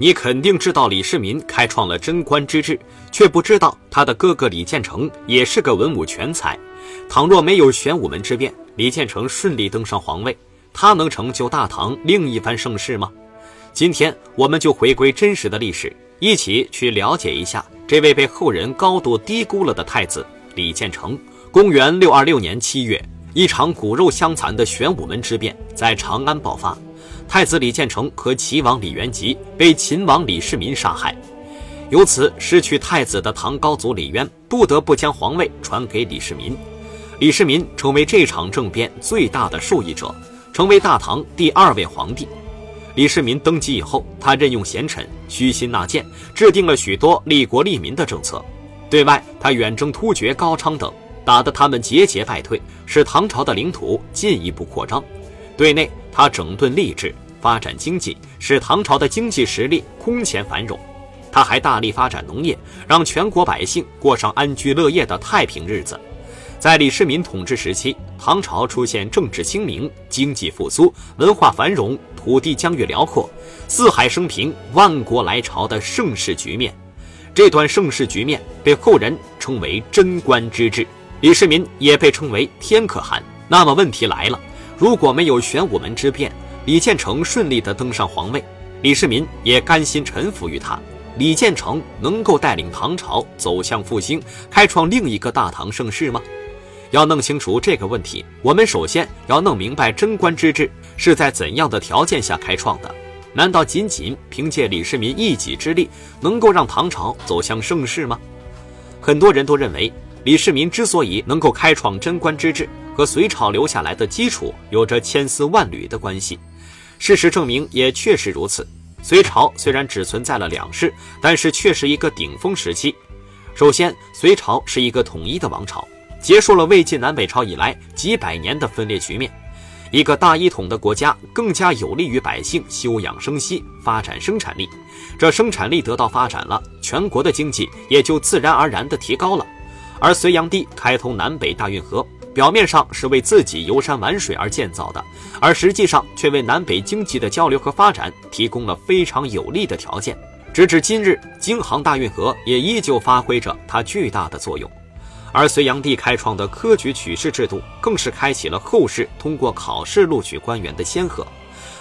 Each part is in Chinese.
你肯定知道李世民开创了贞观之治，却不知道他的哥哥李建成也是个文武全才。倘若没有玄武门之变，李建成顺利登上皇位，他能成就大唐另一番盛世吗？今天我们就回归真实的历史，一起去了解一下这位被后人高度低估了的太子李建成。公元六二六年七月，一场骨肉相残的玄武门之变在长安爆发，太子李建成和齐王李元吉被秦王李世民杀害，由此失去太子的唐高祖李渊不得不将皇位传给李世民。李世民成为这场政变最大的受益者，成为大唐第二位皇帝。李世民登基以后，他任用贤臣，虚心纳谏，制定了许多利国利民的政策。对外，他远征突厥、高昌等，打得他们节节败退，使唐朝的领土进一步扩张；对内，他整顿吏治，发展经济，使唐朝的经济实力空前繁荣。他还大力发展农业，让全国百姓过上安居乐业的太平日子。在李世民统治时期，唐朝出现政治清明、经济复苏、文化繁荣、土地疆域辽阔、四海升平、万国来朝的盛世局面。这段盛世局面被后人称为贞观之治，李世民也被称为天可汗。那么问题来了，如果没有玄武门之变，李建成顺利地登上皇位，李世民也甘心臣服于他，李建成能够带领唐朝走向复兴，开创另一个大唐盛世吗？要弄清楚这个问题，我们首先要弄明白贞观之治是在怎样的条件下开创的？难道仅仅凭借李世民一己之力能够让唐朝走向盛世吗？很多人都认为，李世民之所以能够开创贞观之治，和隋朝留下来的基础有着千丝万缕的关系。事实证明，也确实如此。隋朝虽然只存在了两世，但是却是一个顶峰时期。首先，隋朝是一个统一的王朝。结束了魏晋南北朝以来几百年的分裂局面，一个大一统的国家更加有利于百姓休养生息、发展生产力。这生产力得到发展了，全国的经济也就自然而然地提高了。而隋炀帝开通南北大运河，表面上是为自己游山玩水而建造的，而实际上却为南北经济的交流和发展提供了非常有利的条件。直至今日，京杭大运河也依旧发挥着它巨大的作用。而隋炀帝开创的科举取士制度，更是开启了后世通过考试录取官员的先河，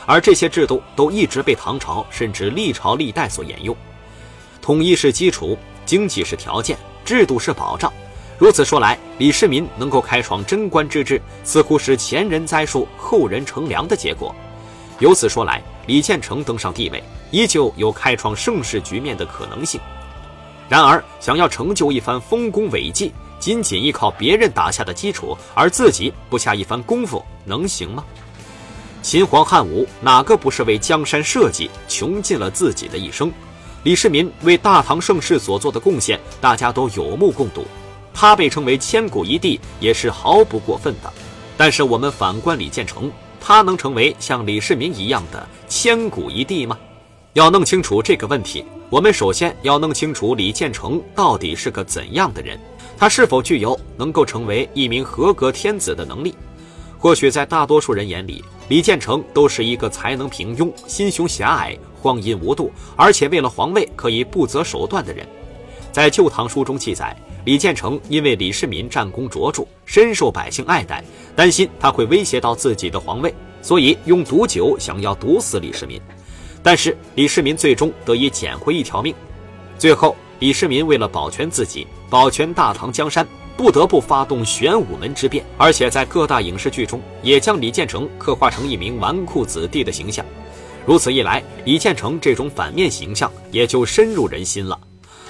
而这些制度都一直被唐朝甚至历朝历代所沿用。统一是基础，经济是条件，制度是保障。如此说来，李世民能够开创贞观之治，似乎是前人栽树，后人乘凉的结果。由此说来，李建成登上帝位，依旧有开创盛世局面的可能性。然而，想要成就一番丰功伟绩，仅仅依靠别人打下的基础，而自己不下一番功夫，能行吗？秦皇汉武哪个不是为江山社稷穷尽了自己的一生？李世民为大唐盛世所做的贡献，大家都有目共睹。他被称为千古一帝，也是毫不过分的。但是我们反观李建成，他能成为像李世民一样的千古一帝吗？要弄清楚这个问题，我们首先要弄清楚李建成到底是个怎样的人。他是否具有能够成为一名合格天子的能力？或许在大多数人眼里，李建成都是一个才能平庸、心胸狭隘、荒淫无度，而且为了皇位可以不择手段的人。在《旧唐书》中记载，李建成因为李世民战功卓著，深受百姓爱戴，担心他会威胁到自己的皇位，所以用毒酒想要毒死李世民。但是李世民最终得以捡回一条命。最后，李世民为了保全自己。保全大唐江山，不得不发动玄武门之变，而且在各大影视剧中也将李建成刻画成一名纨绔子弟的形象。如此一来，李建成这种反面形象也就深入人心了，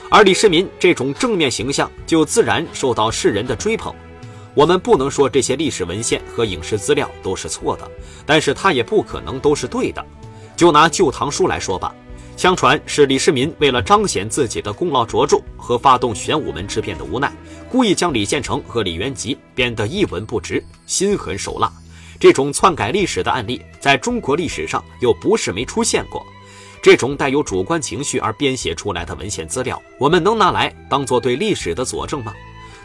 而李世民这种正面形象就自然受到世人的追捧。我们不能说这些历史文献和影视资料都是错的，但是它也不可能都是对的。就拿《旧唐书》来说吧。相传是李世民为了彰显自己的功劳卓著和发动玄武门之变的无奈，故意将李建成和李元吉贬得一文不值，心狠手辣。这种篡改历史的案例在中国历史上又不是没出现过。这种带有主观情绪而编写出来的文献资料，我们能拿来当做对历史的佐证吗？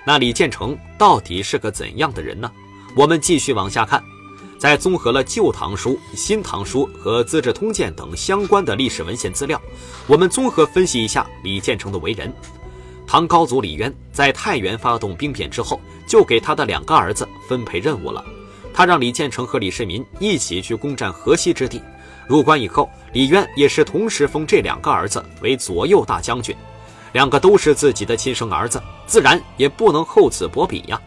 那李建成到底是个怎样的人呢？我们继续往下看。在综合了《旧唐书》《新唐书》和《资治通鉴》等相关的历史文献资料，我们综合分析一下李建成的为人。唐高祖李渊在太原发动兵变之后，就给他的两个儿子分配任务了。他让李建成和李世民一起去攻占河西之地。入关以后，李渊也是同时封这两个儿子为左右大将军，两个都是自己的亲生儿子，自然也不能厚此薄彼呀。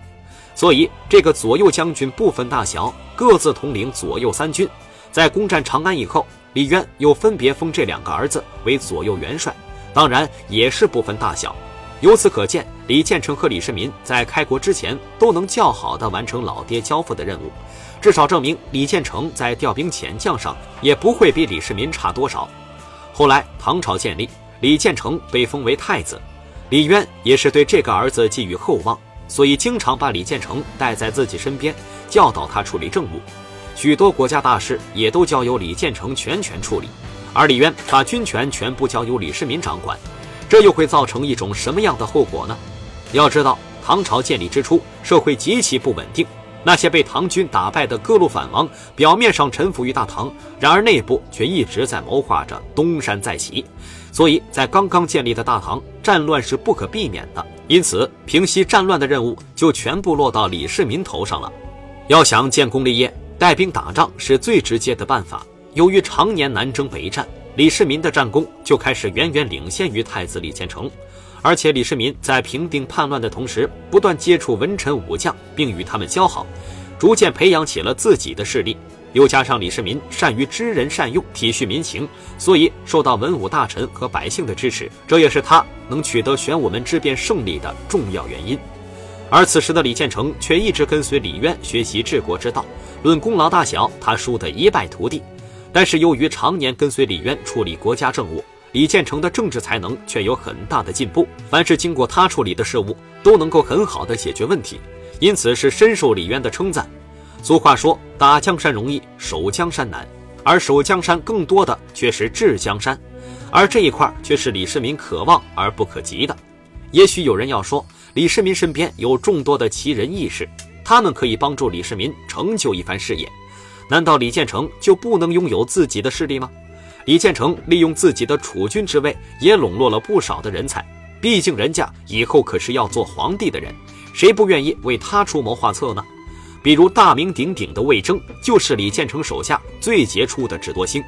所以，这个左右将军不分大小，各自统领左右三军。在攻占长安以后，李渊又分别封这两个儿子为左右元帅，当然也是不分大小。由此可见，李建成和李世民在开国之前都能较好的完成老爹交付的任务，至少证明李建成在调兵遣将上也不会比李世民差多少。后来唐朝建立，李建成被封为太子，李渊也是对这个儿子寄予厚望。所以，经常把李建成带在自己身边，教导他处理政务。许多国家大事也都交由李建成全权处理，而李渊把军权全部交由李世民掌管，这又会造成一种什么样的后果呢？要知道，唐朝建立之初，社会极其不稳定，那些被唐军打败的各路反王，表面上臣服于大唐，然而内部却一直在谋划着东山再起。所以在刚刚建立的大唐，战乱是不可避免的。因此，平息战乱的任务就全部落到李世民头上了。要想建功立业，带兵打仗是最直接的办法。由于常年南征北战，李世民的战功就开始远远领先于太子李建成。而且，李世民在平定叛乱的同时，不断接触文臣武将，并与他们交好，逐渐培养起了自己的势力。又加上李世民善于知人善用、体恤民情，所以受到文武大臣和百姓的支持，这也是他能取得玄武门之变胜利的重要原因。而此时的李建成却一直跟随李渊学习治国之道，论功劳大小，他输得一败涂地。但是由于常年跟随李渊处理国家政务，李建成的政治才能却有很大的进步，凡是经过他处理的事务，都能够很好的解决问题，因此是深受李渊的称赞。俗话说：“打江山容易，守江山难。”而守江山更多的却是治江山，而这一块却是李世民可望而不可及的。也许有人要说，李世民身边有众多的奇人异士，他们可以帮助李世民成就一番事业。难道李建成就不能拥有自己的势力吗？李建成利用自己的储君之位，也笼络了不少的人才。毕竟人家以后可是要做皇帝的人，谁不愿意为他出谋划策呢？比如大名鼎鼎的魏征，就是李建成手下最杰出的智多星。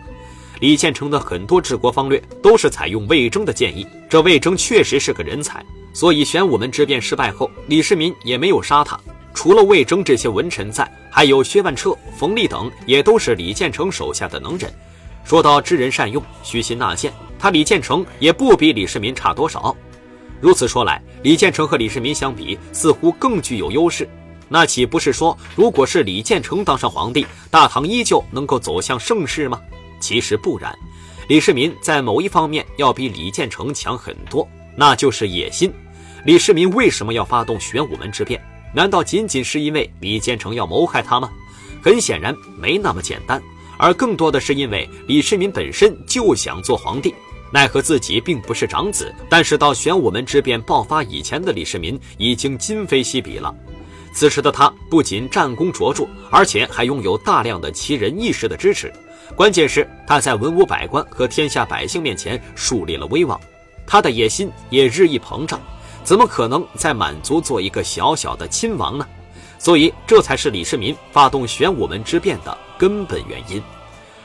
李建成的很多治国方略都是采用魏征的建议，这魏征确实是个人才。所以玄武门之变失败后，李世民也没有杀他。除了魏征这些文臣在，还有薛万彻、冯立等，也都是李建成手下的能人。说到知人善用、虚心纳谏，他李建成也不比李世民差多少。如此说来，李建成和李世民相比，似乎更具有优势。那岂不是说，如果是李建成当上皇帝，大唐依旧能够走向盛世吗？其实不然，李世民在某一方面要比李建成强很多，那就是野心。李世民为什么要发动玄武门之变？难道仅仅是因为李建成要谋害他吗？很显然没那么简单，而更多的是因为李世民本身就想做皇帝，奈何自己并不是长子。但是到玄武门之变爆发以前的李世民已经今非昔比了。此时的他不仅战功卓著，而且还拥有大量的奇人异士的支持。关键是他在文武百官和天下百姓面前树立了威望，他的野心也日益膨胀。怎么可能再满足做一个小小的亲王呢？所以这才是李世民发动玄武门之变的根本原因。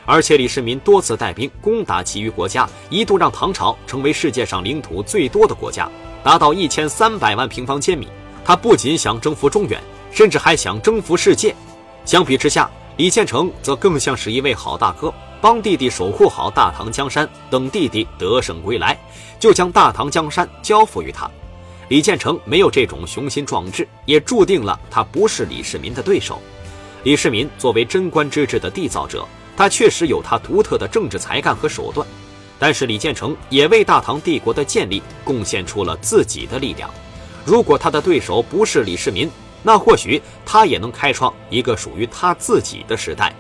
而且李世民多次带兵攻打其余国家，一度让唐朝成为世界上领土最多的国家，达到一千三百万平方千米。他不仅想征服中原，甚至还想征服世界。相比之下，李建成则更像是一位好大哥，帮弟弟守护好大唐江山，等弟弟得胜归来，就将大唐江山交付于他。李建成没有这种雄心壮志，也注定了他不是李世民的对手。李世民作为贞观之治的缔造者，他确实有他独特的政治才干和手段，但是李建成也为大唐帝国的建立贡献出了自己的力量。如果他的对手不是李世民，那或许他也能开创一个属于他自己的时代。